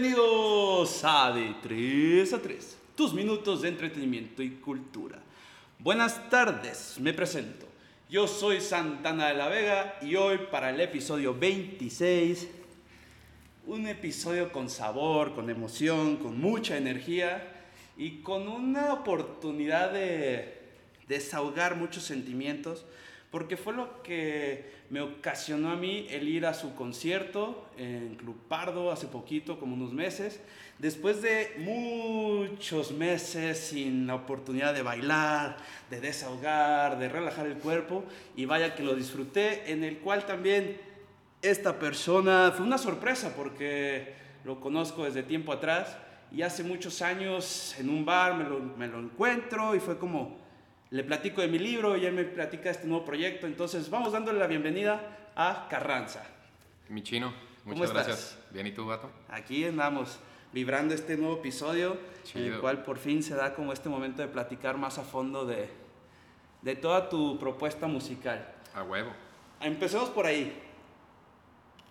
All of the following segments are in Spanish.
Bienvenidos a De 3 a 3, tus minutos de entretenimiento y cultura. Buenas tardes, me presento. Yo soy Santana de la Vega y hoy para el episodio 26, un episodio con sabor, con emoción, con mucha energía y con una oportunidad de desahogar muchos sentimientos porque fue lo que me ocasionó a mí el ir a su concierto en Club Pardo hace poquito, como unos meses, después de muchos meses sin la oportunidad de bailar, de desahogar, de relajar el cuerpo, y vaya que lo disfruté, en el cual también esta persona fue una sorpresa porque lo conozco desde tiempo atrás y hace muchos años en un bar me lo, encuentro y fue como le platico de mi libro y él me platica de este nuevo proyecto. Entonces, vamos dándole la bienvenida a Carranza. Mi chino, ¿Cómo muchas estás? gracias. Bien, ¿y tú, vato? Aquí andamos vibrando este nuevo episodio, en el Chido. cual por fin se da como este momento de platicar más a fondo de, de toda tu propuesta musical. A huevo. Empecemos por ahí.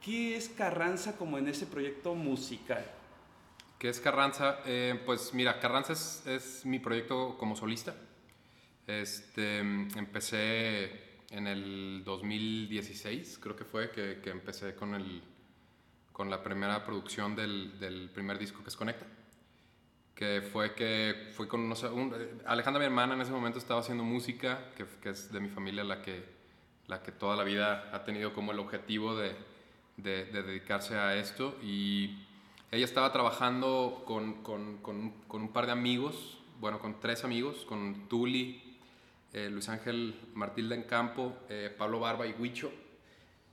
¿Qué es Carranza como en ese proyecto musical? ¿Qué es Carranza? Eh, pues mira, Carranza es, es mi proyecto como solista. Este, empecé en el 2016, creo que fue, que, que empecé con, el, con la primera producción del, del primer disco que es Conecta. Que fue que fui con unos, un- Alejandra, mi hermana, en ese momento estaba haciendo música, que, que es de mi familia la que, la que toda la vida ha tenido como el objetivo de, de, de dedicarse a esto. Y ella estaba trabajando con, con, con, con un par de amigos, bueno, con tres amigos, con Tuli, eh, Luis Ángel Martilda en Campo, eh, Pablo Barba y Huicho.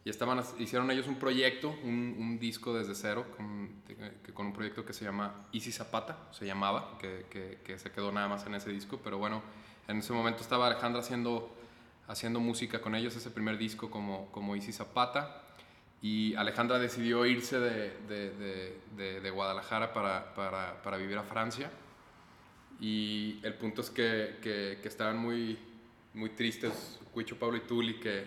Y estaban, hicieron ellos un proyecto, un, disco desde cero, con, con un proyecto que se llama Easy Zapata, se llamaba, que, se quedó nada más en ese disco. Pero bueno, en ese momento estaba Alejandra haciendo, haciendo música con ellos, ese primer disco como, como Easy Zapata. Y Alejandra decidió irse de, de- de- Guadalajara para, para- para vivir a Francia. Y el punto es que- que estaban muy, muy tristes, Huicho, Pablo y Tuli, que,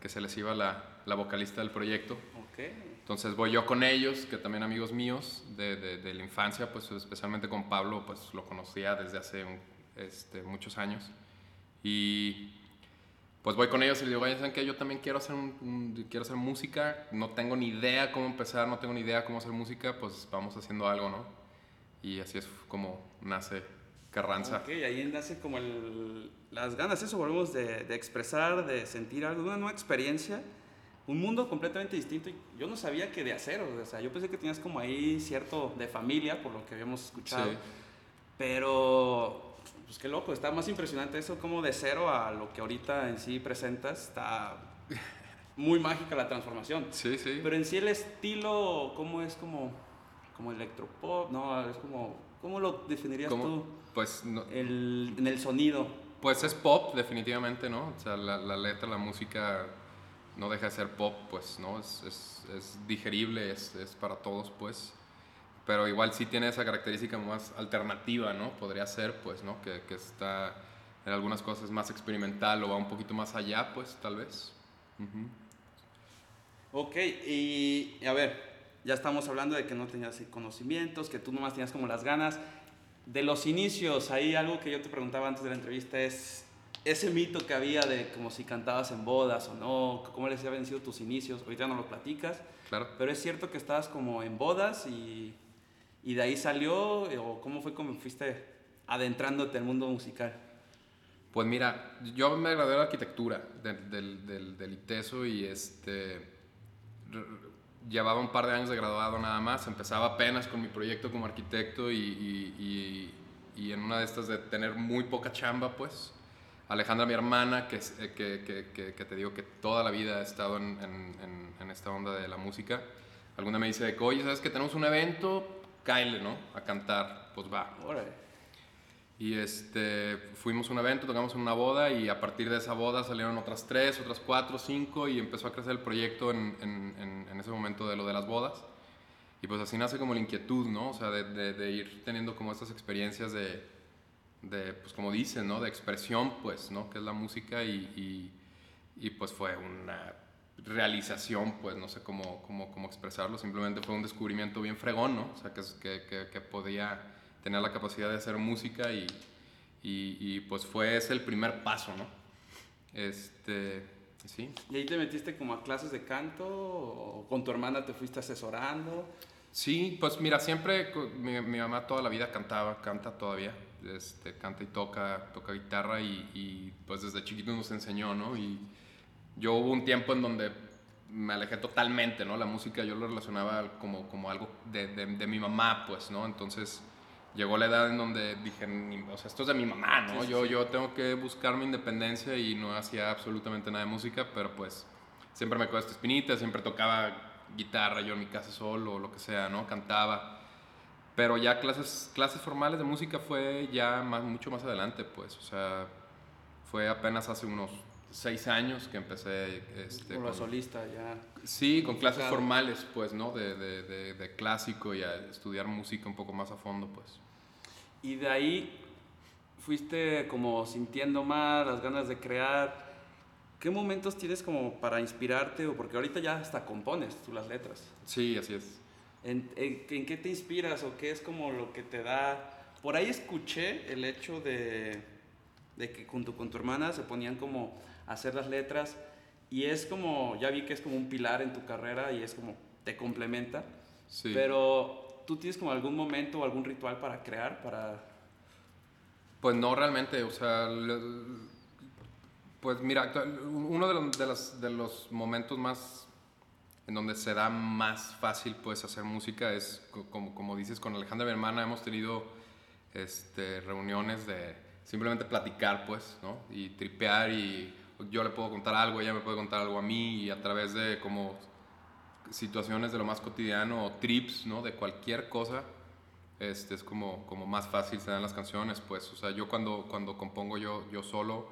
que se les iba la, la vocalista del proyecto. Entonces voy yo con ellos, que también amigos míos de, de- de la infancia, pues especialmente con Pablo, pues lo conocía desde hace un- este, muchos años. Y pues voy con ellos y les digo, oye, ¿saben qué? Yo también quiero hacer, un- un- quiero hacer música, no tengo ni idea cómo empezar, no tengo ni idea cómo hacer música, pues vamos haciendo algo, ¿no? Y así es como nace Carranza. Ok, ahí nace como el- las ganas, eso volvemos de, de expresar, de sentir algo, una nueva experiencia, un mundo completamente distinto. Yo no sabía que de acero, o sea, yo pensé que tenías como ahí cierto de familia, por lo que habíamos escuchado. Sí. Pero, pues qué loco, está más impresionante eso como de cero a lo que ahorita en sí presentas, está muy mágica la transformación. Sí, sí. Pero en sí el estilo, ¿cómo es como, como electropop? No, es como, ¿cómo lo definirías ¿Cómo? tú? Pues, no- El, en el sonido. pues es pop, definitivamente, ¿no? O sea, la, la letra, la música no deja de ser pop, pues, ¿no? Es, es, es digerible, es, es para todos, pues. Pero igual sí tiene esa característica más alternativa, ¿no? Podría ser, pues, ¿no? Que, que está en algunas cosas más experimental o va un poquito más allá, pues, tal vez. Ujú. Ok, y a ver, ya estamos hablando de que no tenías conocimientos, que tú nomás tenías como las ganas. De los inicios, ahí algo que yo te preguntaba antes de la entrevista es ese mito que había de como si cantabas en bodas o no, cómo les habían sido tus inicios, ahorita no lo platicas, Claro. pero es cierto que estabas como en bodas y, y de ahí salió, o cómo fue como fuiste adentrándote al mundo musical. Pues mira, yo me gradué de arquitectura del, del, del, del ITESO y este, llevaba un par de años de graduado nada más. Empezaba apenas con mi proyecto como arquitecto y, y- y- y en una de estas de tener muy poca chamba, pues. Alejandra, mi hermana, que, eh, que, que, que- te digo que toda la vida ha estado en, en- en- esta onda de la música, alguna me dice oye, ¿sabes que tenemos un evento? Cáele, ¿no? A cantar, pues va. Órale. Y este, fuimos a un evento, tocamos en una boda y a partir de esa boda salieron otras tres, otras cuatro, cinco y empezó a crecer el proyecto en, en, en, ese momento de lo de las bodas. Y pues así nace como la inquietud, ¿no? O sea, de, de, de ir teniendo como estas experiencias de, de, pues como dicen, ¿no? De expresión, pues, ¿no? Que es la música y, y, y pues fue una realización, pues no sé cómo, cómo, cómo expresarlo, simplemente fue un descubrimiento bien fregón, ¿no? O sea, que, que, que podía tener la capacidad de hacer música y, y, y, pues fue ese el primer paso, ¿no? Este, sí. ¿Y ahí te metiste como a clases de canto o con tu hermana te fuiste asesorando? Sí, pues mira, siempre mi, mi mamá toda la vida cantaba, canta todavía, este, canta y toca, toca guitarra y, y, pues desde chiquito nos enseñó, ¿no? Y yo hubo un tiempo en donde me alejé totalmente, ¿no? La música yo lo relacionaba como, como algo de, de, de mi mamá, pues, ¿no? Entonces llegó la edad en donde dije, o sea, esto es de mi mamá, ¿no? Sí, yo, sí. yo tengo que buscar mi independencia y no hacía absolutamente nada de música, pero pues siempre me quedó esta espinita, siempre tocaba guitarra yo en mi casa solo o lo que sea, ¿no? Cantaba. Pero ya clases, clases formales de música fue ya más, mucho más adelante, pues, o sea, fue apenas hace unos seis años que empecé este, Como con- solista ya. Sí, con clases formales, pues, ¿no? De, de, de, de clásico y a estudiar música un poco más a fondo, pues. Y de ahí fuiste como sintiendo más las ganas de crear. ¿Qué momentos tienes como para inspirarte? O porque ahorita ya hasta compones tú las letras. Sí, así es. ¿En, en, en qué te inspiras o qué es como lo que te da? Por ahí escuché el hecho de, de que junto con tu hermana se ponían como hacer las letras y es como, ya vi que es como un pilar en tu carrera y es como te complementa, Sí. pero tú tienes como algún momento o algún ritual para crear, para... Pues no realmente, o sea, pues mira, uno de los, de, las- de los momentos más en donde se da más fácil pues hacer música es co- como, como dices con Alejandra mi hermana hemos tenido este, reuniones de simplemente platicar pues, ¿no? Y tripear y yo le puedo contar algo, ella me puede contar algo a mí y a través de como situaciones de lo más cotidiano o trips, ¿no? De cualquier cosa, este, es como, como más fácil se dan las canciones, pues, o sea, yo cuando, cuando compongo yo, yo solo,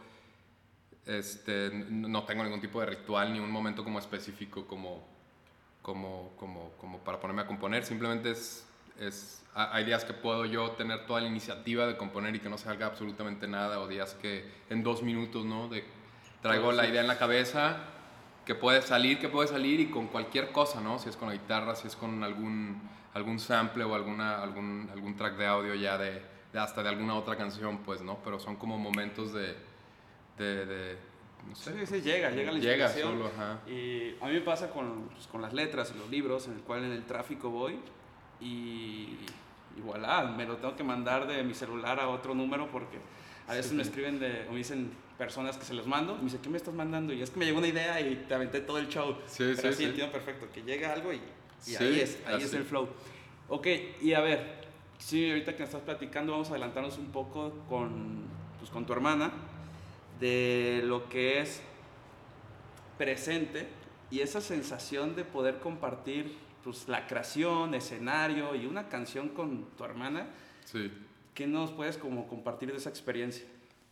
este, no tengo ningún tipo de ritual ni un momento como específico como, como, como, como para ponerme a componer, simplemente es, es, ha- hay días que puedo yo tener toda la iniciativa de componer y que no salga absolutamente nada, o días que en dos minutos, ¿no? De, traigo la idea en la cabeza, que puede salir, que puede salir y con cualquier cosa, ¿no? Si es con la guitarra, si es con algún, algún sample o alguna, algún, algún track de audio ya de, de hasta de alguna otra canción, pues, ¿no? Pero son como momentos de, de, de no sé, Sí, sí, llega, llega la llega inspiración. solo, ajá. Y a mí me pasa con, pues, con las letras y los libros, en el cual en el tráfico voy y, y voilà, me lo tengo que mandar de mi celular a otro número porque a veces me escriben de, o me dicen personas que se los mando y me dicen, ¿qué me estás mandando? Y es que me llegó una idea y te aventé todo el show. Sí, Pero sí, sí. entiendo perfecto, que llega algo y, y ahí es, ahí es así. el flow. Ok, y a ver, sí, ahorita que estás platicando, vamos a adelantarnos un poco con, pues, con tu hermana de lo que es presente y esa sensación de poder compartir pues, la creación, escenario y una canción con tu hermana, Sí. ¿Qué nos puedes como compartir de esa experiencia?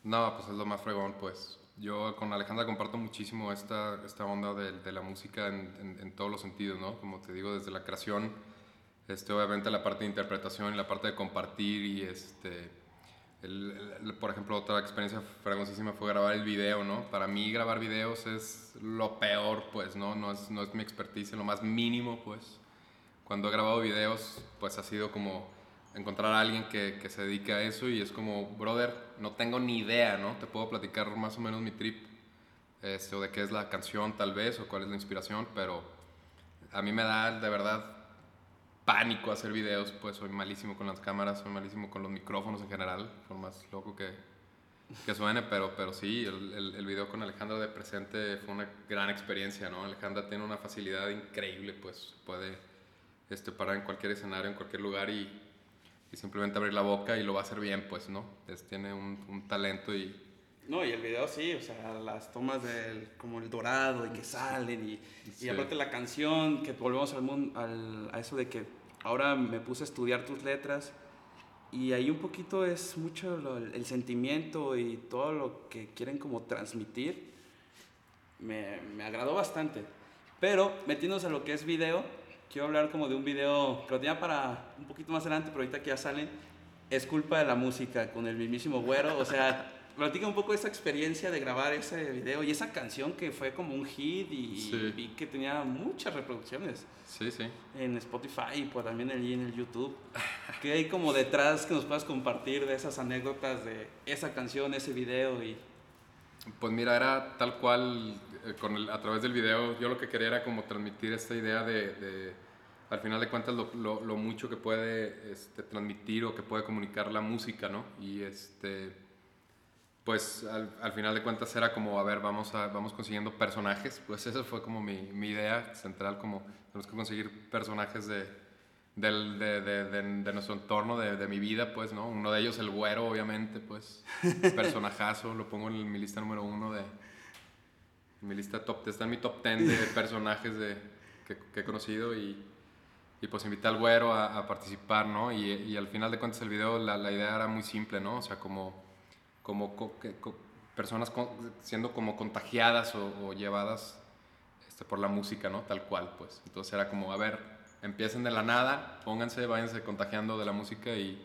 No, pues es lo más fregón, pues. Yo con Alejandra comparto muchísimo esta, esta onda de, la música en, todos los sentidos, ¿no? Como te digo, desde la creación, este, obviamente la parte de interpretación y la parte de compartir y este... el- por ejemplo, otra experiencia fregoncísima fue grabar el video, ¿no? Para mí grabar videos es lo peor, pues, ¿no? No es, no es mi expertise lo más mínimo, pues. Cuando he grabado videos, pues ha sido como encontrar a alguien que, que se dedique a eso y es como, brother, no tengo ni idea, ¿no? Te puedo platicar más o menos mi trip, este, o de qué es la canción tal vez, o cuál es la inspiración, pero a mí me da de verdad pánico hacer videos, pues soy malísimo con las cámaras, soy malísimo con los micrófonos en general, por más loco que, que suene, pero, pero sí, el, el, el video con Alejandra de presente fue una gran experiencia, ¿no? Alejandra tiene una facilidad increíble, pues puede este, parar en cualquier escenario, en cualquier lugar y, y simplemente abrir la boca y lo va a hacer bien, pues, ¿no? Es, tiene un, un talento y, No, y el video sí, o sea, las tomas del, como el dorado y que salen y, Sí. y aparte la canción, que volvemos al, mun- al- a eso de que ahora me puse a estudiar tus letras y ahí un poquito es mucho lo- el, el sentimiento y todo lo que quieren como transmitir. Me, me agradó bastante. Pero metiéndonos a lo que es video, quiero hablar como de un video que lo tenía para un poquito más adelante, pero ahorita que ya salen, es culpa de la música con el mismísimo güero. O sea, platica un poco de esa experiencia de grabar ese video y esa canción que fue como un hit y Sí. vi que tenía muchas reproducciones Sí, sí. en Spotify y pues también allí en el YouTube. ¿Qué hay como detrás que nos puedas compartir de esas anécdotas de esa canción, ese video y Pues mira, era tal cual, eh, a través del video, yo lo que quería era como transmitir esta idea de, al final de cuentas, lo mucho que puede este, transmitir o que puede comunicar la música, ¿no? Y este, pues al, al final de cuentas era como, a ver, vamos, a, vamos consiguiendo personajes, pues esa fue como mi, mi idea central, como tenemos que conseguir personajes de, del- de, de- de- de nuestro entorno, de, de mi vida, pues, ¿no? Uno de ellos, el güero, obviamente, pues, personajazo, lo pongo en mi lista número uno de, en mi lista top, está en mi top ten de personajes de, que, que he conocido y, y pues invité al güero a, a participar, ¿no? Y, y al final de cuentas el video, la, la idea era muy simple, ¿no? O sea, como, como co- que- co- personas con- siendo como contagiadas o, o llevadas este, por la música, ¿no? Tal cual, pues. Entonces era como, a ver, empiecen de la nada, pónganse, váyanse contagiando de la música y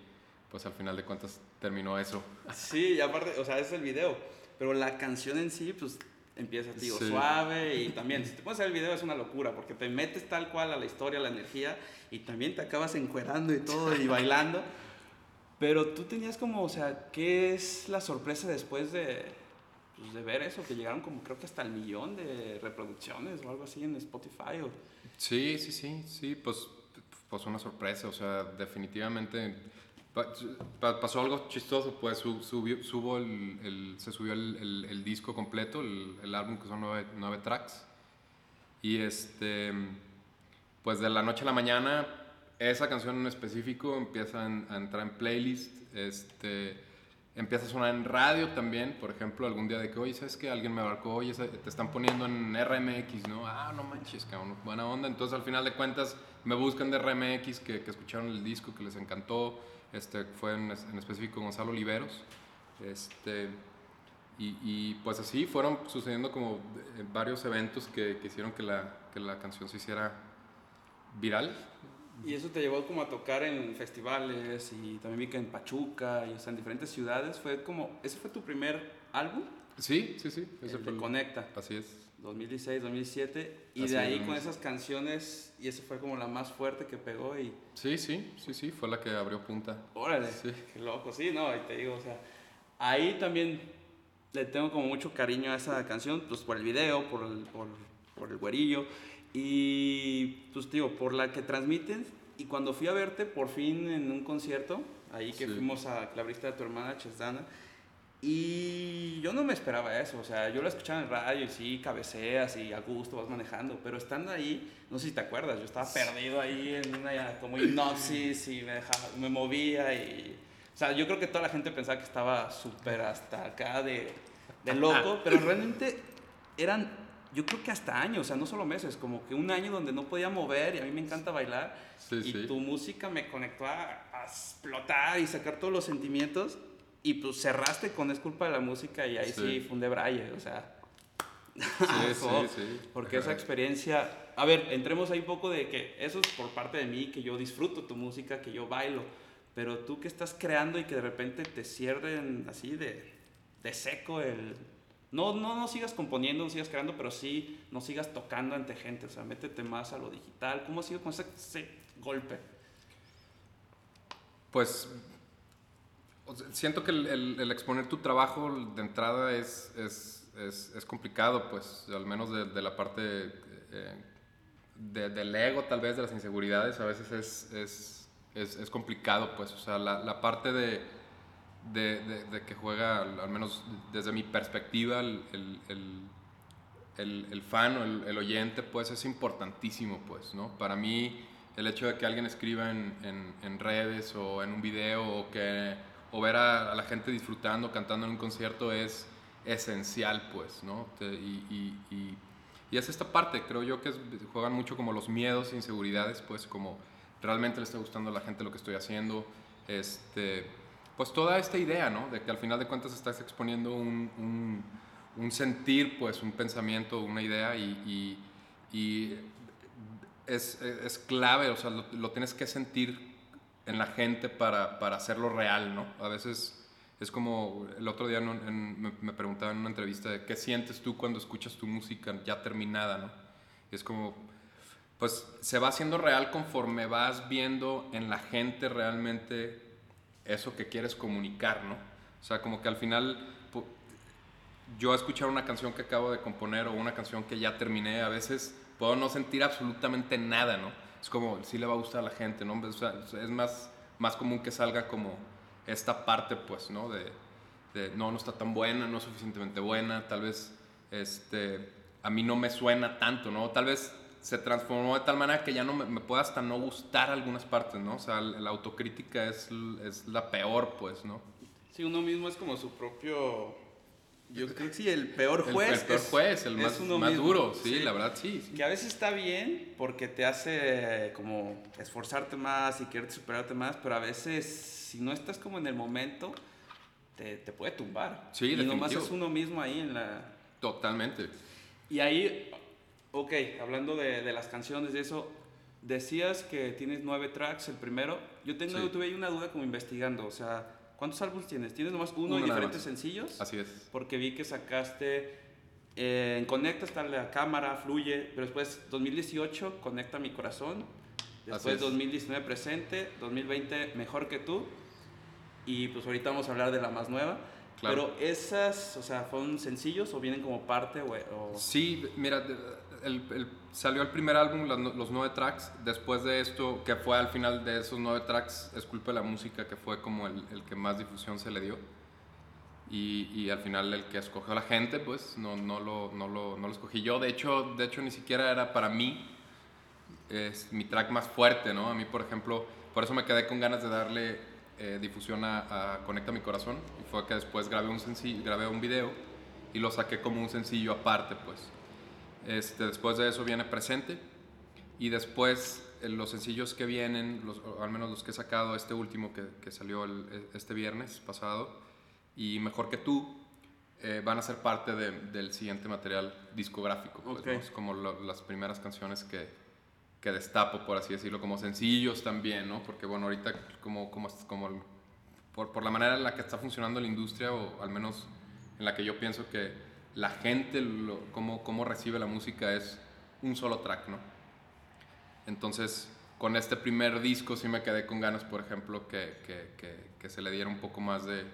pues al final de cuentas terminó eso. Sí, y aparte, o sea, ese es el video. Pero la canción en sí, pues empieza, Sí. suave. Y también, si te pones a ver el video, es una locura. Porque te metes tal cual a la historia, a la energía. Y también te acabas encuerando y todo y bailando. Pero tú tenías como, o sea, ¿qué es la sorpresa después de, pues, de ver eso? Que llegaron como, creo que hasta el millón de reproducciones o algo así en Spotify. O... Sí, sí, sí, sí, pues, pues una sorpresa, o sea, definitivamente pa- pa- pasó algo chistoso, pues su- subió, subo el, el- se subió el, el- el disco completo, el, álbum que son nueve, nueve tracks, y este, pues de la noche a la mañana, esa canción en específico empieza en- a entrar en playlist, este, empieza a sonar en radio también, por ejemplo, algún día de que, oye, ¿sabes que Alguien me marcó, oye, te están poniendo en RMX, ¿no? Ah, no manches, cabrón, buena onda. Entonces, al final de cuentas, me buscan de RMX que, que escucharon el disco, que les encantó. Este, fue en, en específico Gonzalo Oliveros. Este, y, y, pues así fueron sucediendo como eh, varios eventos que, que hicieron que la, que la canción se hiciera viral. Y eso te llevó como a tocar en festivales y también vi que en Pachuca y o sea, en diferentes ciudades. Fue como, ¿ese fue tu primer álbum? Sí, sí, sí. ese El fue de Conecta. Así es. 2016, 2007. Y Así de ahí es. con esas canciones, y esa fue como la más fuerte que pegó y... Sí, sí, sí, sí, fue la que abrió punta. Órale, Sí. qué loco, sí, no, y te digo, o sea, ahí también le tengo como mucho cariño a esa canción, pues por el video, por el, por, por el güerillo, y pues digo, por la que transmiten, y cuando fui a verte por fin en un concierto, ahí que Sí. fuimos a la a tu hermana Chesdana, y yo no me esperaba eso, o sea, yo lo escuchaba en el radio y sí, cabeceas y a gusto vas manejando, pero estando ahí, no sé si te acuerdas, yo estaba perdido ahí en una como hipnosis y me, dejaba, me movía y... O sea, yo creo que toda la gente pensaba que estaba súper hasta acá de, de loco, pero realmente eran, yo creo que hasta años, o sea, no solo meses, como que un año donde no podía mover y a mí me encanta bailar Sí, y sí. tu música me conectó a, a explotar y sacar todos los sentimientos y pues cerraste con Es culpa de la música y ahí sí, Sí. fue un de braille, o sea, Sí, Ojo, sí, sí. porque esa experiencia, a ver, entremos ahí un poco de que eso es por parte de mí, que yo disfruto tu música, que yo bailo, pero tú que estás creando y que de repente te cierren así de, de seco el... No, no, no sigas componiendo, no sigas creando, pero sí no sigas tocando ante gente, o sea, métete más a lo digital. ¿Cómo ha sido con ese, golpe? Pues siento que el, exponer tu trabajo de entrada es, es, es, complicado, pues al menos de, la parte eh, de- del ego, tal vez de las inseguridades, a veces es, es, es, es complicado, pues, o sea, la, la parte de, de, de- que juega, al menos desde mi perspectiva, el, el- el- el, fan o el, oyente, pues es importantísimo, pues, ¿no? Para mí, el hecho de que alguien escriba en, en- redes o en un video o, que, o ver a, la gente disfrutando, cantando en un concierto es, esencial, pues, ¿no? Y, y- y- y es esta parte, creo yo que juegan mucho como los miedos, inseguridades, pues como realmente le está gustando a la gente lo que estoy haciendo, este, pues toda esta idea, ¿no? De que al final de cuentas estás exponiendo un, un- sentir, pues un pensamiento, una idea y, es, es clave, o sea, lo, tienes que sentir en la gente para, para hacerlo real, ¿no? A veces es como, el otro día me, me preguntaban en una entrevista de qué sientes tú cuando escuchas tu música ya terminada, ¿no? Y es como, pues se va haciendo real conforme vas viendo en la gente realmente eso que quieres comunicar, ¿no? O sea, como que al final yo escuchar una canción que acabo de componer o una canción que ya terminé, a veces puedo no sentir absolutamente nada, ¿no? Es como, sí le va a gustar a la gente, ¿no? O es más, más común que salga como esta parte, pues, ¿no? De, de, no, no está tan buena, no es suficientemente buena, tal vez, este, a mí no me suena tanto, ¿no? Tal vez se transformó de tal manera que ya no me, me pueda hasta no gustar algunas partes, ¿no? O sea, la, la autocrítica es, es la peor, pues, ¿no? Sí, uno mismo es como su propio. Yo creo que sí, el peor El- juez. el, peor es- juez, el más, más mismo. duro, sí, la verdad, sí. sí. Que a veces está bien porque te hace como esforzarte más y quererte superarte más, pero a veces si no estás como en el momento, te, te puede tumbar. Sí, y nomás definitivo. es uno mismo ahí en la... Totalmente. Y ahí, ok, hablando de, de las canciones, de eso, decías que tienes nueve tracks, el primero. Yo tengo, Sí. tuve ahí una duda como investigando, o sea, ¿cuántos álbumes tienes? ¿Tienes nomás uno, Uno y diferentes más. sencillos? Así es. Porque vi que sacaste eh, en Conecta está la cámara, fluye, pero después 2018 Conecta mi corazón, después es. 2019 Presente, 2020 Mejor que tú y pues ahorita vamos a hablar de la más nueva. Claro. Pero esas, o sea, ¿fueron sencillos o vienen como parte o, o- Sí, mira, el- salió el primer álbum, los nueve tracks. Después de esto, que fue al final de esos nueve tracks, es culpa de la música, que fue como el, el que más difusión se le dio. Y, y al final el que escogió la gente, pues no, no, lo, no, lo, no lo escogí yo. De hecho, de hecho, ni siquiera era para mí es mi track más fuerte, ¿no? A mí, por ejemplo, por eso me quedé con ganas de darle eh, difusión a, a Conecta mi corazón. Y fue que después grabé un, grabé un video y lo saqué como un sencillo aparte, pues. Este, después de eso viene Presente y después eh, los sencillos que vienen, los, al menos los que he sacado, este último que, que salió el- este viernes pasado y Mejor que tú, eh, van a ser parte de- del siguiente material discográfico. Pues. ¿no? Es como lo- las primeras canciones que, que destapo, por así decirlo, como sencillos también, ¿no? Porque bueno, ahorita como, como, como por, por la manera en la que está funcionando la industria, o al menos en la que yo pienso que la gente, lo, cómo, cómo recibe la música es un solo track, ¿no? Entonces, con este primer disco sí me quedé con ganas, por ejemplo, que, que, que, que se le diera un poco más de,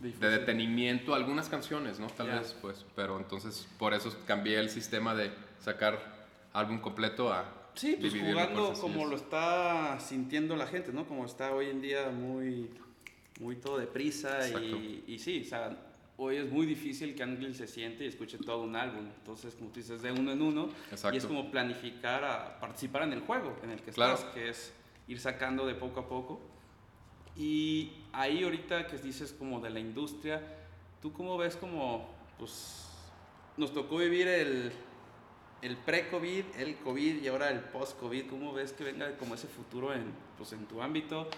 de detenimiento a algunas canciones, ¿no? Tal Ya. vez, pues, pero entonces por eso cambié el sistema de sacar álbum completo a Sí, pues jugando como lo está sintiendo la gente, ¿no? Como está hoy en día muy, muy todo deprisa y, y sí, o sea, hoy es muy difícil que alguien se siente y escuche todo un álbum. Entonces, como tú dices, de uno en uno. Exacto. Y es como planificar a participar en el juego en el que Claro. estás, que es ir sacando de poco a poco. Y ahí ahorita que dices como de la industria, ¿tú cómo ves como, pues, nos tocó vivir el, el pre-COVID, el COVID y ahora el post-COVID? ¿Cómo ves que venga como ese futuro en, pues, en tu ámbito?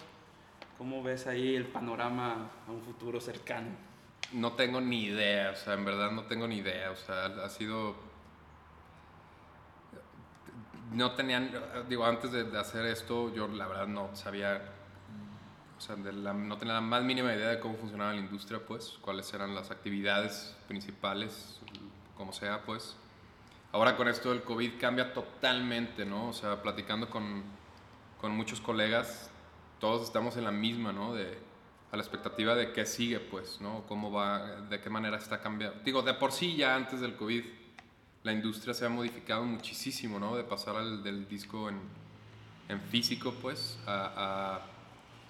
¿Cómo ves ahí el panorama a un futuro cercano? No tengo ni idea, o sea, en verdad no tengo ni idea, o sea, ha sido... No tenían, digo, antes de, hacer esto, yo la verdad no sabía, o sea, no tenía la más mínima idea de cómo funcionaba la industria, pues, cuáles eran las actividades principales, como sea, pues. Ahora con esto del COVID cambia totalmente, ¿no? O sea, platicando con, con muchos colegas, todos estamos en la misma, ¿no? De, a la expectativa de qué sigue, pues, ¿no? Cómo va, de qué manera está cambiando. Digo, de por sí ya antes del COVID, la industria se ha modificado muchísimo, ¿no? De pasar al, del disco en, en físico, pues, a,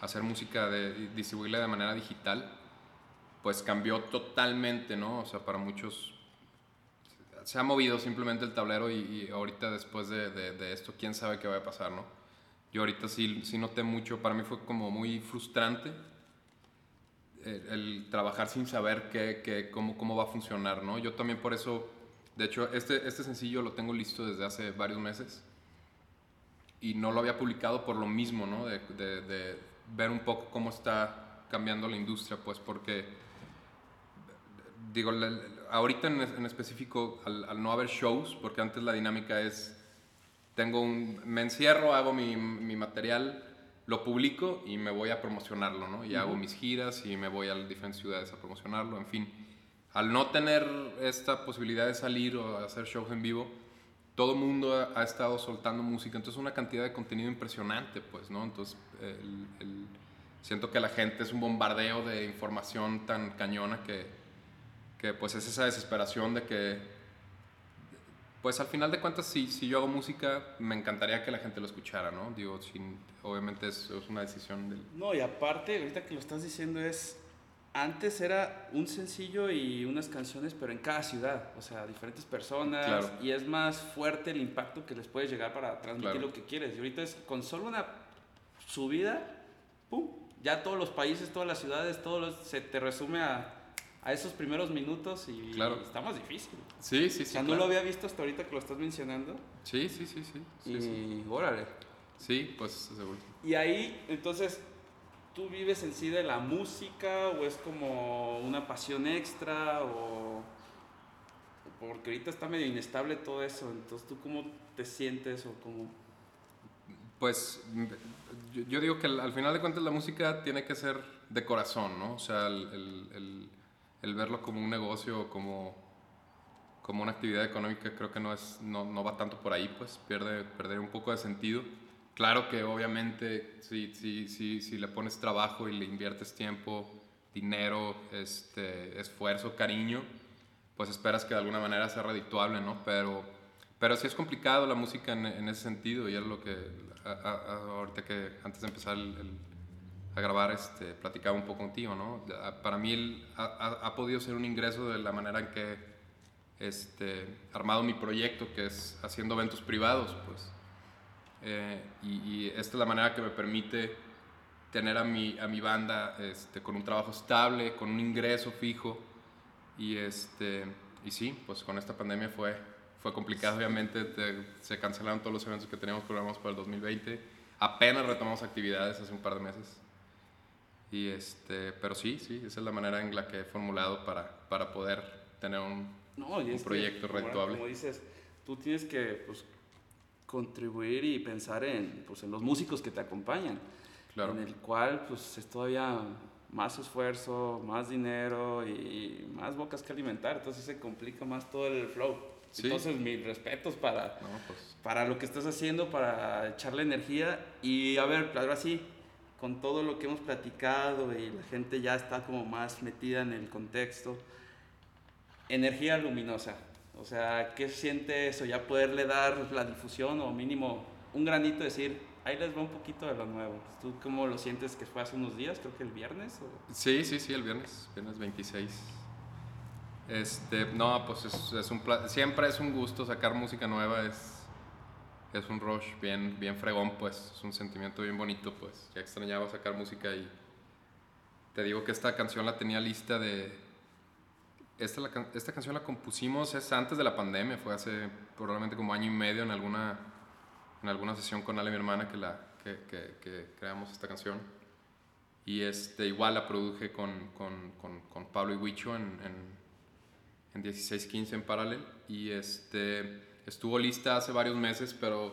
a hacer música, de distribuirla de manera digital, pues cambió totalmente, ¿no? O sea, para muchos se ha movido simplemente el tablero y, y ahorita después de, de- de esto, quién sabe qué va a pasar, ¿no? Yo ahorita sí, sí noté mucho, para mí fue como muy frustrante el, el trabajar sin saber qué, cómo, cómo va a funcionar, ¿no? Yo también por eso, de hecho, este, este sencillo lo tengo listo desde hace varios meses y no lo había publicado por lo mismo, ¿no? De, ver un poco cómo está cambiando la industria, pues porque, digo, ahorita en, en específico, al, al no haber shows, porque antes la dinámica es, tengo un, me encierro, hago mi, mi material, lo publico y me voy a promocionarlo, ¿no? Y hago mis giras y me voy a las diferentes ciudades a promocionarlo, en fin. Al no tener esta posibilidad de salir o hacer shows en vivo, todo el mundo ha, ha estado soltando música, entonces una cantidad de contenido impresionante, pues, ¿no? Entonces, el- el- siento que la gente es un bombardeo de información tan cañona que, que pues es esa desesperación de que, pues al final de cuentas, si, si yo hago música, me encantaría que la gente lo escuchara, ¿no? Digo, sin, obviamente es, es una decisión del... No, y aparte, ahorita que lo estás diciendo es, antes era un sencillo y unas canciones, pero en cada ciudad, o sea, diferentes personas, Claro. y es más fuerte el impacto que les puedes llegar para transmitir Claro. lo que quieres. Y ahorita es con solo una subida, ¡pum! Ya todos los países, todas las ciudades, todo lo- se te resume a, a esos primeros minutos y Claro. está más difícil. Sí, sí, O sí. sea, no lo había visto hasta ahorita que lo estás mencionando. Sí, sí, sí, sí. Sí, y sí. órale. Sí, pues seguro. Y ahí, entonces, ¿tú vives en sí de la música o es como una pasión extra o...? Porque ahorita está medio inestable todo eso, entonces ¿tú cómo te sientes o cómo...? Pues yo, digo que al, al final de cuentas la música tiene que ser de corazón, ¿no? O sea, el, el- el- el verlo como un negocio como, como una actividad económica creo que no, es, no, no va tanto por ahí, pues pierde, perder un poco de sentido. Claro que obviamente si, si, si, si le pones trabajo y le inviertes tiempo, dinero, este, esfuerzo, cariño, pues esperas que de alguna manera sea redituable, ¿no? Pero, pero sí es complicado la música en, ese sentido y es lo que ahorita que antes de empezar el- a grabar este, platicaba un poco contigo, ¿no? Para mí el- ha, ha- ha podido ser un ingreso de la manera en que este, armado mi proyecto, que es haciendo eventos privados, pues. Eh, y, y esta es la manera que me permite tener a mi, a mi banda este, con un trabajo estable, con un ingreso fijo. Y, este, y sí, pues con esta pandemia fue, fue complicado, obviamente. te- se cancelaron todos los eventos que teníamos programados para el 2020. Apenas retomamos actividades hace un par de meses. Y este, pero sí, sí, esa es la manera en la que he formulado para, para poder tener un, No, y Un que, proyecto como- redituable. Como dices, tú tienes que pues, contribuir y pensar en, pues, en los músicos que te acompañan. Claro. En el cual pues es todavía más esfuerzo, más dinero y más bocas que alimentar. Entonces se complica más todo el flow. Sí. Entonces mis respetos para, No, pues, para lo que estás haciendo, para echarle energía. Y a ver, ahora sí, con todo lo que hemos platicado y la gente ya está como más metida en el contexto. Energía luminosa. O sea, ¿qué siente eso? Ya poderle dar la difusión o mínimo un granito, decir, ahí les va un poquito de lo nuevo. ¿Tú cómo lo sientes que fue hace unos días? Creo que el viernes. o- Sí, sí, sí, el viernes, viernes 26. Este, no, pues es, es un siempre es un gusto sacar música nueva, es, es un rush bien, bien fregón, pues, es un sentimiento bien bonito, pues, ya extrañaba sacar música y te digo que esta canción la tenía lista de, esta, la esta canción la compusimos es antes de la pandemia, fue hace probablemente como año y medio en alguna, en alguna sesión con Ale, mi hermana, que, la, que, que, que creamos esta canción. Y este, igual la produje con, con, con, con Pablo y Huicho en, en, en 1615 en Paralel. Y este, estuvo lista hace varios meses, pero,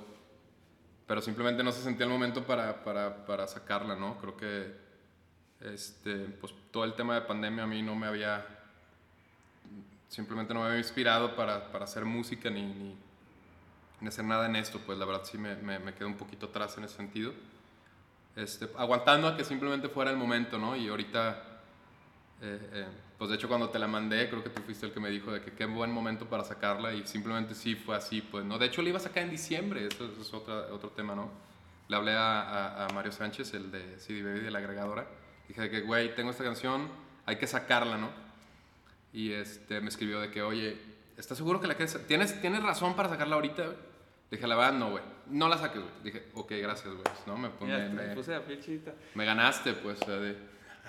pero simplemente no se sentía el momento para, para, para sacarla, ¿no? Creo que este, pues, todo el tema de pandemia a mí no me había, simplemente no me había inspirado para, para hacer música ni, ni, ni hacer nada en esto, pues la verdad sí me, me, me quedé un poquito atrás en ese sentido. Este, aguantando a que simplemente fuera el momento, ¿no? Y ahorita, eh, eh, pues de hecho cuando te la mandé, creo que tú fuiste el que me dijo de que qué buen momento para sacarla y simplemente sí fue así, pues, ¿no? De hecho la iba a sacar en diciembre, eso, eso es otra, otro tema, ¿no? Le hablé a, a, a Mario Sánchez, el de CD Baby, de la agregadora, dije de que, güey, tengo esta canción, hay que sacarla, ¿no? Y este, me escribió de que, oye, ¿estás seguro que la quieres? ¿Tienes, ¿Tienes razón para sacarla ahorita? güey?" Dije, la verdad, no, güey. No la saques, güey. Dije, ok, gracias, güey. ¿No? Me, Mira, me, me- puse la me ganaste, pues. o sea, de-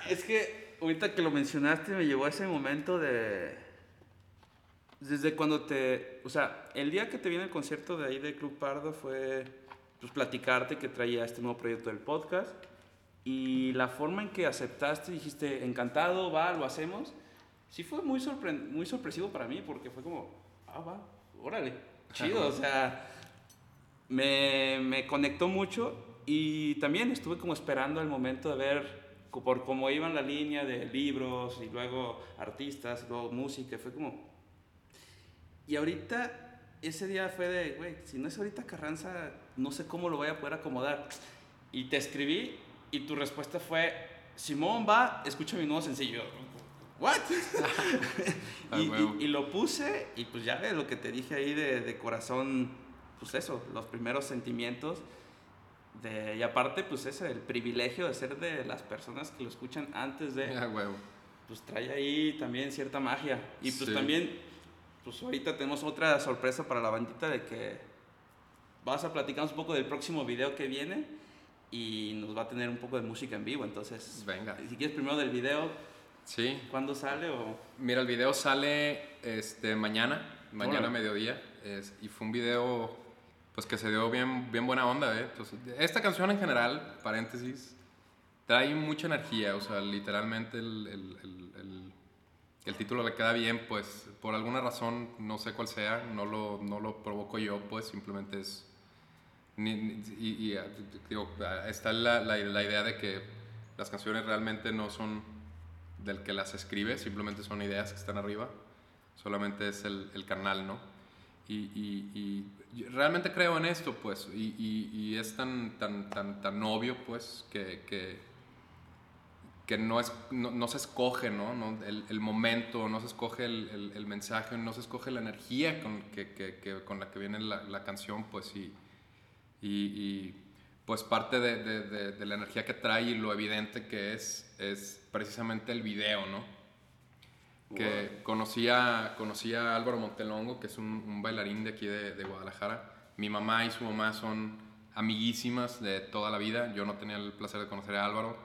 Es que ahorita que lo mencionaste me llegó a ese momento de... Desde cuando te... O sea, el día que te viene el concierto de ahí de Club Pardo fue pues platicarte que traía este nuevo proyecto del podcast y la forma en que aceptaste, dijiste, encantado, va, lo hacemos, sí fue muy, sorpre- muy sorpresivo para mí porque fue como, ah, va, órale, chido, o sea, me, me conectó mucho y también estuve como esperando el momento de ver por cómo iban la línea de libros y luego artistas, luego música, fue como... Y ahorita, ese día fue de, güey, si no es ahorita Carranza, no sé cómo lo voy a poder acomodar. Y te escribí y tu respuesta fue, Simón va, escucha mi nuevo sencillo. ¿What? Ah, y, y- y lo puse y pues ya ves lo que te dije ahí de, de corazón, pues eso, los primeros sentimientos. De, y aparte, pues ese, el privilegio de ser de las personas que lo escuchan antes de Ah, huevo. pues trae ahí también cierta magia. Y pues Sí. también, pues ahorita tenemos otra sorpresa para la bandita de que vas a platicarnos un poco del próximo video que viene y nos va a tener un poco de música en vivo. Entonces, Venga. si quieres primero del video, Sí. ¿cuándo sale? O... Mira, el video sale este, mañana, mañana a Órale. mediodía. es- y fue un video pues que se dio bien, bien buena onda. ¿eh? Entonces, esta canción en general, paréntesis, trae mucha energía. O sea, literalmente el, el- el- el- el título le queda bien, pues por alguna razón, no sé cuál sea, no lo, no lo provoco yo, pues simplemente es... ni- ni- y, y, ah, digo, ah, está la, la- la idea de que las canciones realmente no son del que las escribe, simplemente son ideas que están arriba, solamente es el, el canal, ¿no? Y, y- realmente creo en esto, pues, y, y- es tan, tan, tan, tan obvio, pues, que, que, que no, es, no, no se escoge, ¿no? No, El, el momento, no se escoge el, el- mensaje, no se escoge la energía con, que, que- con la que viene la, la canción, pues, y, pues parte de, de- de- de la energía que trae y lo evidente que es, es precisamente el video, ¿no? Que conocí a, conocí a Álvaro Montelongo, que es un, un bailarín de aquí de, de Guadalajara. Mi mamá y su mamá son amiguísimas de toda la vida. Yo no tenía el placer de conocer a Álvaro.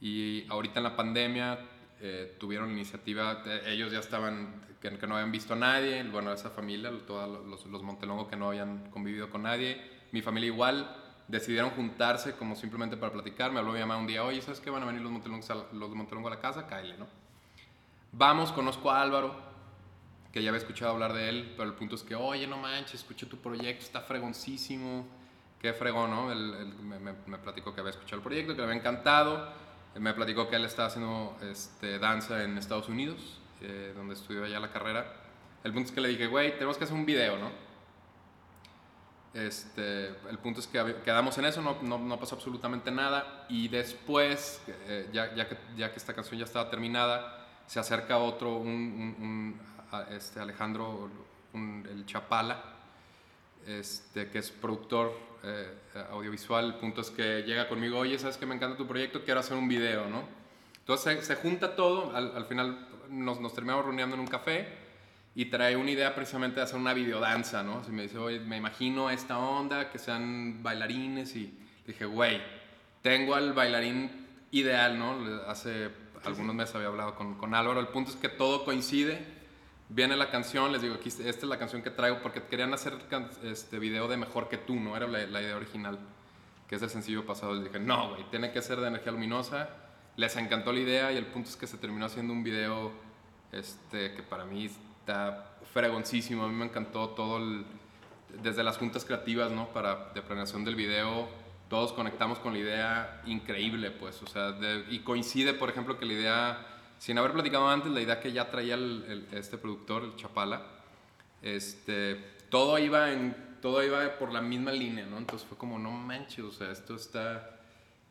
Y ahorita en la pandemia eh, tuvieron la iniciativa, de- ellos ya estaban, que, que no habían visto a nadie, bueno, esa familia, todos los, los Montelongo que no habían convivido con nadie, mi familia igual, decidieron juntarse como simplemente para platicar, me habló mi mamá un día, oye, ¿sabes qué? Van a venir los Montelongo a, la- los Montelongo a la casa, cáele, ¿no? Vamos, conozco a Álvaro, que ya había escuchado hablar de él, pero el punto es que, oye, no manches, escuché tu proyecto, está fregoncísimo, qué fregón, ¿no? Me, me- platicó que había escuchado el proyecto, que le había encantado, me platicó que él estaba haciendo este, danza en Estados Unidos, eh, donde estudió allá la carrera. El punto es que le dije, güey, tenemos que hacer un video, ¿no? Este, el punto es que quedamos en eso, no, pasó absolutamente nada. Y después, eh, ya, que, ya que esta canción ya estaba terminada, se acerca otro, un, este, Alejandro, el Chapala, este, que es productor eh, audiovisual. El punto es que llega conmigo, oye, sabes que me encanta tu proyecto, quiero hacer un video, ¿no? Entonces se, se junta todo, al, al final nos, nos terminamos reuniendo en un café y trae una idea precisamente de hacer una videodanza, ¿no? Así me dice, oye, me imagino esta onda, que sean bailarines y dije, güey, tengo al bailarín ideal, ¿no? Hace algunos meses había hablado con, con Álvaro, el punto es que todo coincide, viene la canción, les digo, aquí esta es la canción que traigo porque querían hacer este video de Mejor que tú, ¿no? Era la, la idea original, que es el sencillo pasado. Les dije, no, güey, tiene que ser de energía luminosa. Les encantó la idea y el punto es que se terminó haciendo un video este, que para mí está fregoncísimo. A mí me encantó todo el, desde las juntas creativas, ¿no? Para de planeación del video, todos conectamos con la idea increíble, pues, o sea, de- y coincide, por ejemplo, que la idea, sin haber platicado antes, la idea que ya traía el- el- este productor, el Chapala, este, todo iba en, todo iba por la misma línea, ¿no? Entonces fue como, no manches, o sea, esto está,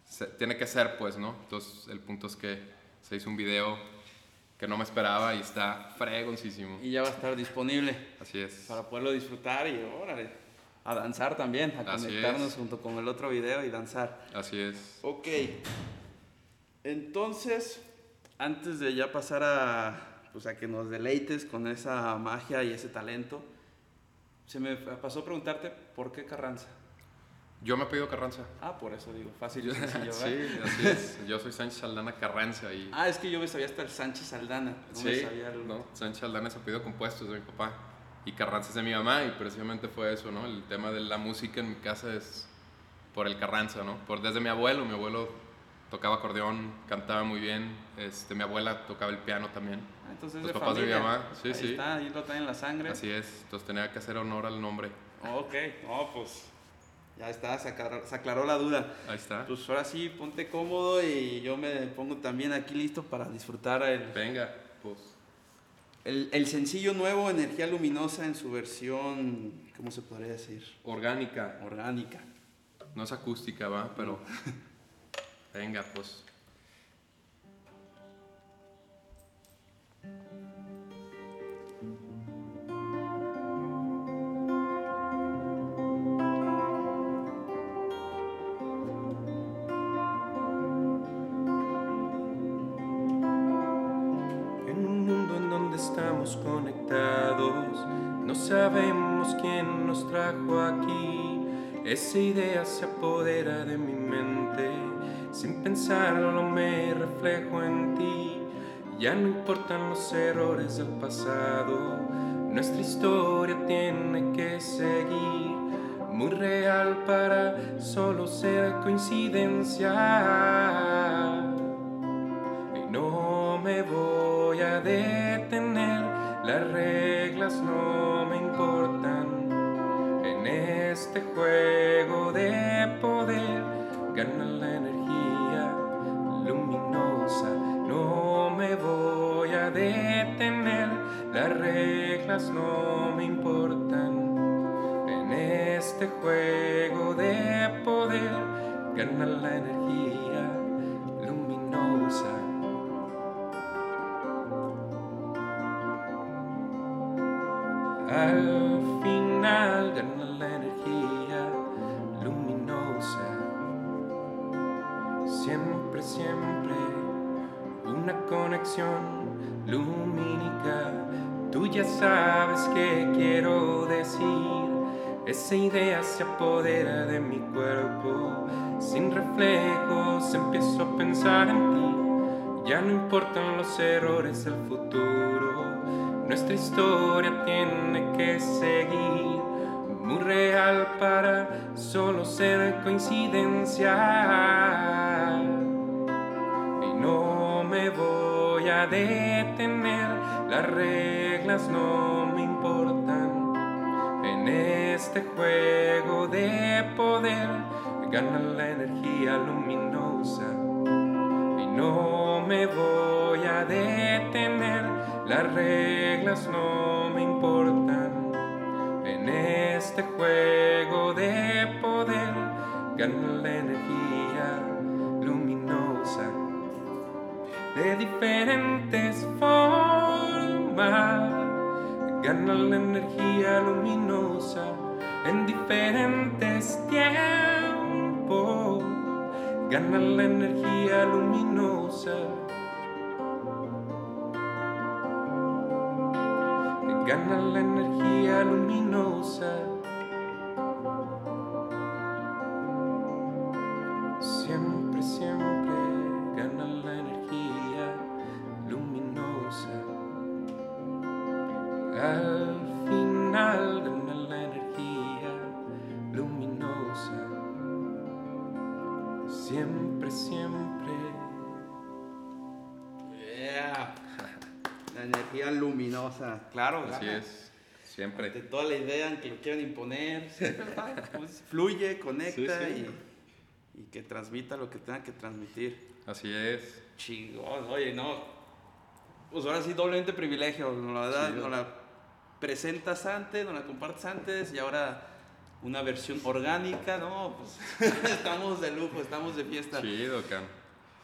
se- tiene que ser, pues, ¿no? Entonces el punto es que se hizo un video que no me esperaba y está fregoncísimo. Y ya va a estar disponible Así es. para poderlo disfrutar y órale, a danzar también, a Así conectarnos es. junto con el otro video y danzar. Así es. Ok, entonces, antes de ya pasar a, pues a que nos deleites con esa magia y ese talento, se me pasó a preguntarte por qué Carranza. Yo me he pedido Carranza. Ah, por eso digo, fácil Yo- sencillo, sí, así es. Yo soy Sánchez Aldana Carranza y... Ah, es que yo me sabía hasta el Sánchez Aldana. No me sí, sabía el... no, Sánchez Aldana es apellido compuesto, es de mi papá. Y Carranza es de mi mamá y precisamente fue eso, ¿no? El tema de la música en mi casa es por el Carranza, ¿no? Por desde mi abuelo, mi abuelo tocaba acordeón, cantaba muy bien, este, mi abuela tocaba el piano también. Ah, Entonces Los de papás de mi familia. mamá, sí, ahí sí. está, ahí lo traen en la sangre. Así es, entonces tenía que hacer honor al nombre. Ok, no, pues ya está, se aclaró, se aclaró la duda. Ahí está. Pues ahora sí, ponte cómodo y yo me pongo también aquí listo para disfrutar el, Venga, pues el, el sencillo nuevo Energía Luminosa en su versión, ¿cómo se podría decir? orgánica, Orgánica. no es acústica, va, pero venga, pues. No sabemos quién nos trajo aquí. Esa idea se apodera de mi mente, sin pensarlo me reflejo en ti. Ya no importan los errores del pasado, nuestra historia tiene que seguir. Muy real para solo ser coincidencia. Y no me voy a detener, las reglas no me importan. En este juego de poder gana la energía luminosa. No me voy a detener, las reglas no me importan. En este juego de poder gana la energía luminosa. Al final gana la energía luminosa. Siempre, siempre una conexión lumínica. Tú ya sabes qué quiero decir. Esa idea se apodera de mi cuerpo. Sin reflejos empiezo a pensar en ti. Ya no importan los errores del futuro. Nuestra historia tiene que seguir. Muy real para solo ser coincidencia. Y no me voy a detener, las reglas no me importan. En este juego de poder gana la energía luminosa. Y no me voy a detener, las reglas no me importan. En este juego de poder gana la energía luminosa de diferentes formas. Gana la energía luminosa en diferentes tiempos. Gana la energía luminosa. Gana la energía luminosa. Claro, Así gana. es, siempre. De toda la idea en que lo quieran imponer, siempre va, pues, fluye, conecta Sí, sí. Y, y que transmita lo que tenga que transmitir. Así es. Chingón, oye, no. Pues ahora sí, doblemente privilegio. La verdad, Sí, nos la presentas antes, nos la compartes antes y ahora una versión orgánica, ¿no? Pues estamos de lujo, estamos de fiesta. Chido, Can.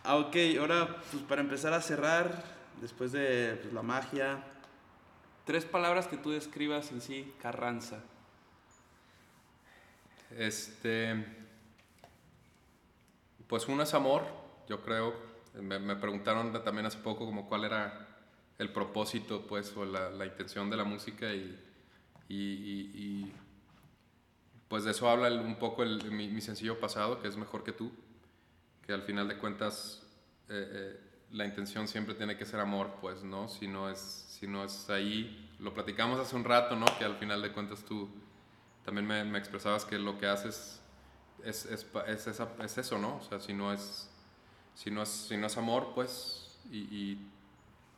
Ah, ok, ahora, pues para empezar a cerrar, después de pues, la magia, tres palabras que tú describas en sí, Carranza. Este. Pues uno es amor, yo creo. Me, me preguntaron también hace poco como cuál era el propósito, pues, o la, la intención de la música y, y, pues de eso habla un poco el- mi, mi sencillo pasado, que es mejor que tú, que al final de cuentas eh, eh, la intención siempre tiene que ser amor, pues, ¿no? Si no es, si no es ahí, lo platicamos hace un rato, ¿no? Que al final de cuentas tú también me, me expresabas que lo que haces es, es, es esa- es eso, ¿no? O sea, si no es, si no es, si no es amor, pues, y, y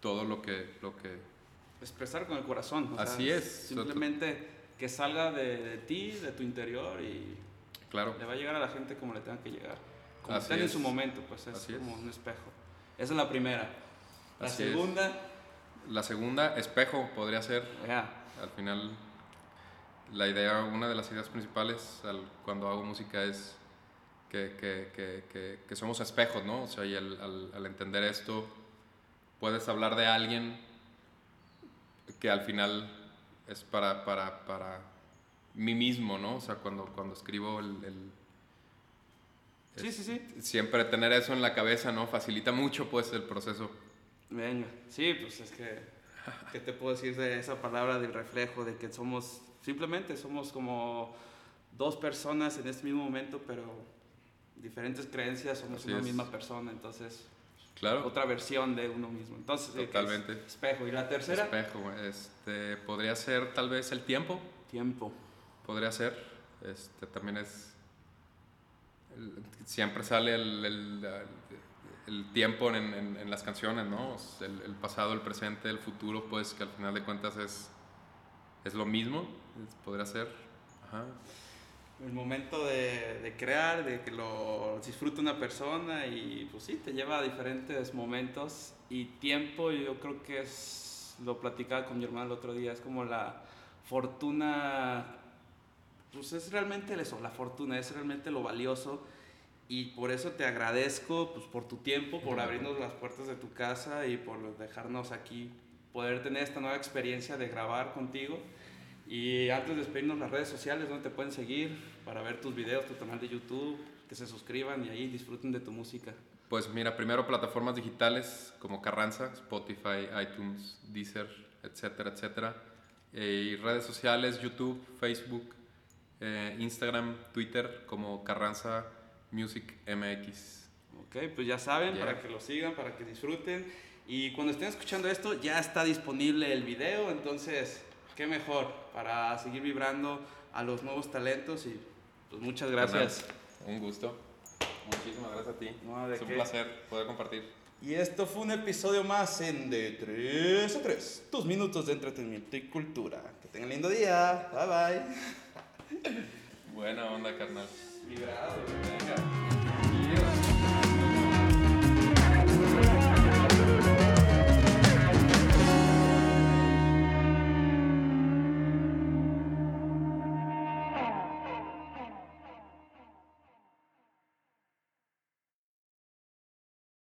todo lo que, lo que Expresar con el corazón. o sea, Así es. Simplemente que salga de, de ti, de tu interior y claro, le va a llegar a la gente como le tenga que llegar. Como Así en su momento, pues es Así como un espejo. Esa es la primera. La Así es. segunda, la segunda, espejo, podría ser, al final, la idea, una de las ideas principales al- cuando hago música es que, que, que, que, somos espejos, ¿no? O sea, y al, al, al entender esto, puedes hablar de alguien que al final es para, para, para mí mismo, ¿no? O sea, cuando, cuando escribo el... el- Sí, sí, sí. Siempre tener eso en la cabeza, ¿no? Facilita mucho, pues, el proceso. Venga, sí, pues es que, ¿qué te puedo decir de esa palabra del reflejo, de que somos, simplemente somos como dos personas en este mismo momento, pero diferentes creencias, somos Así una es. misma persona, entonces, Claro. otra versión de uno mismo. Entonces, que es Totalmente. Espejo. ¿Y la tercera? Espejo, este, podría ser tal vez el tiempo, Tiempo. podría ser, este, también es, siempre sale el, el- tiempo en, en- en las canciones, ¿no? El, pasado, el presente, el futuro, pues que al final de cuentas es, es lo mismo, podría ser, El momento de, de crear, de que lo disfruta una persona y pues sí, te lleva a diferentes momentos y tiempo, yo creo que es, lo platicaba con mi hermano el otro día, es como la fortuna, pues es realmente eso, la fortuna, es realmente lo valioso y por eso te agradezco pues, por tu tiempo, por abrirnos las puertas de tu casa y por dejarnos aquí poder tener esta nueva experiencia de grabar contigo. Y antes de despedirnos las redes sociales donde te pueden seguir para ver tus videos, tu canal de YouTube, que se suscriban y ahí disfruten de tu música. Pues mira, primero plataformas digitales como Carranza, Spotify, iTunes, Deezer, etcétera, etcétera. Eh, y redes sociales, YouTube, Facebook, eh, Instagram, Twitter como Carranza Music MX. Ok, pues ya saben, para que lo sigan, para que disfruten. Y cuando estén escuchando esto, ya está disponible el video, entonces, qué mejor para seguir vibrando a los nuevos talentos y pues muchas gracias. Un gusto. Muchísimas gracias a ti. No, ¿de es un placer poder compartir. Y esto fue un episodio más en De 3 a 3, tus minutos de entretenimiento y cultura. Que tengan lindo día. Bye bye. Buena onda, carnal. Vibrado, Venga.